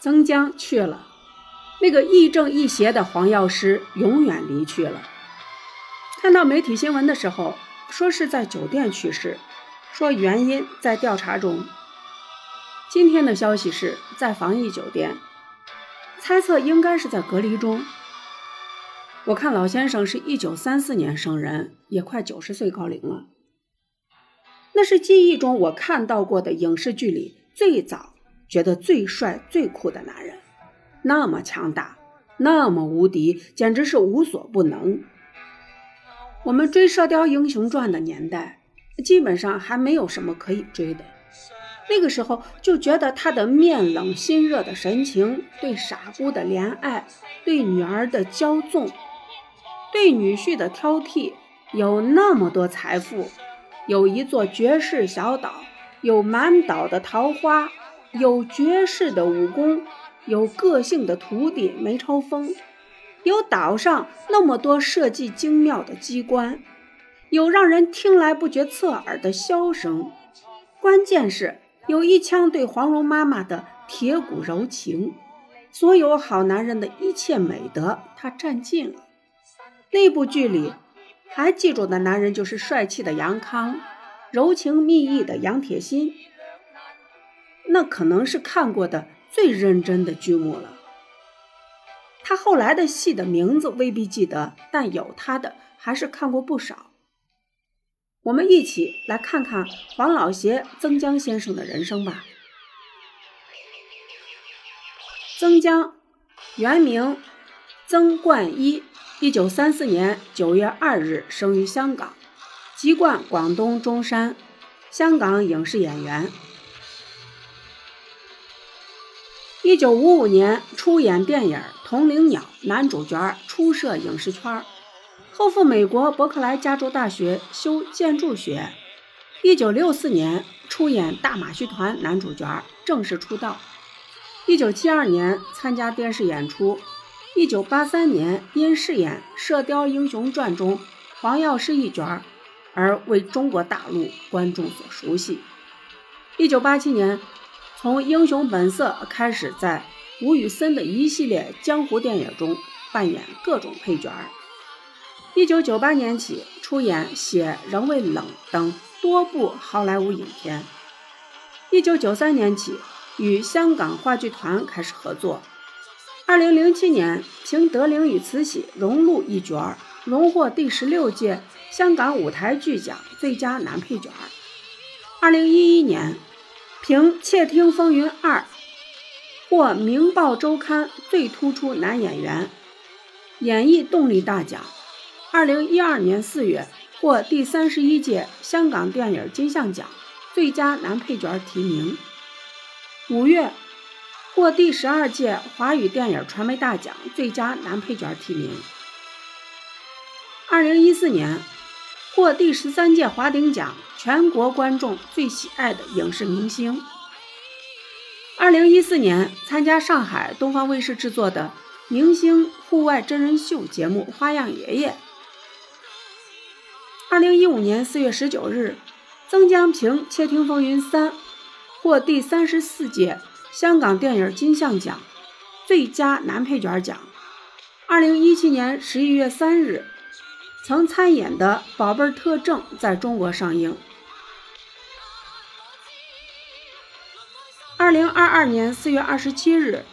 曾江去了，那个亦正亦邪的黄药师永远离去了。看到媒体新闻的时候，说是在酒店去世，说原因在调查中。今天的消息是在防疫酒店，猜测应该是在隔离中。我看老先生是一九三四年生人，也快九十岁高龄了。那是记忆中我看到过的影视剧里最早觉得最帅最酷的男人，那么强大，那么无敌，简直是无所不能。我们追《射雕英雄传》的年代，基本上还没有什么可以追的。那个时候就觉得他的面冷心热的神情，对傻姑的怜爱，对女儿的骄纵，对女婿的挑剔，有那么多财富。有一座绝世小岛，有满岛的桃花，有绝世的武功，有个性的徒弟梅超风，有岛上那么多设计精妙的机关，有让人听来不觉侧耳的箫声，关键是有一腔对黄蓉妈妈的铁骨柔情，所有好男人的一切美德，他占尽了。那部剧里。还记住的男人就是帅气的杨康，柔情蜜意的杨铁心。那可能是看过的最认真的剧目了。他后来的戏的名字未必记得，但有他的还是看过不少。我们一起来看看黄老邪曾江先生的人生吧。曾江，原名曾冠一。一九三四年九月二日生于香港，籍贯广东中山，香港影视演员。一九五五年出演电影《铜铃鸟》，男主角，初涉影视圈，后赴美国伯克莱加州大学修建筑学。一九六四年出演《大马戏团》，男主角，正式出道。一九七二年参加电视演出。一九八三年，因饰演《射雕英雄传》中黄药师一角而为中国大陆观众所熟悉。一九八七年，从《英雄本色》开始，在吴宇森的一系列江湖电影中扮演各种配角。一九九八年起，出演《血仍未冷》等多部好莱坞影片。一九九三年起，与香港话剧团开始合作。二零零七年，凭《德龄与慈禧》荣禄一角，荣获第十六届香港舞台剧奖最佳男配角。二零一一年，凭《窃听风云二》获《明报周刊》最突出男演员演绎动力大奖。二零一二年四月，获第三十一届香港电影金像奖最佳男配角提名。五月。获第十二届华语电影传媒大奖最佳男配角提名。二零一四年，获第十三届华鼎奖全国观众最喜爱的影视明星。二零一四年，参加上海东方卫视制作的明星户外真人秀节目《花样爷爷》。二零一五年四月十九日，曾江凭《窃听风云三》获第三十四届。香港电影金像奖最佳男配角奖。二零一七年十一月三日，曾参演的《宝贝儿特证》在中国上映。二零二二年四月二十七日，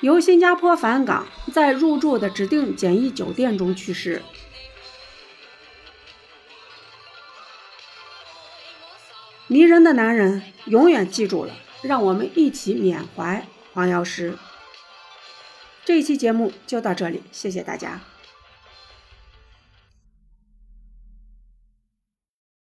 由新加坡返港，在入住的指定简易酒店中去世。迷人的男人，永远记住了。让我们一起缅怀黄药师。这一期节目就到这里，谢谢大家。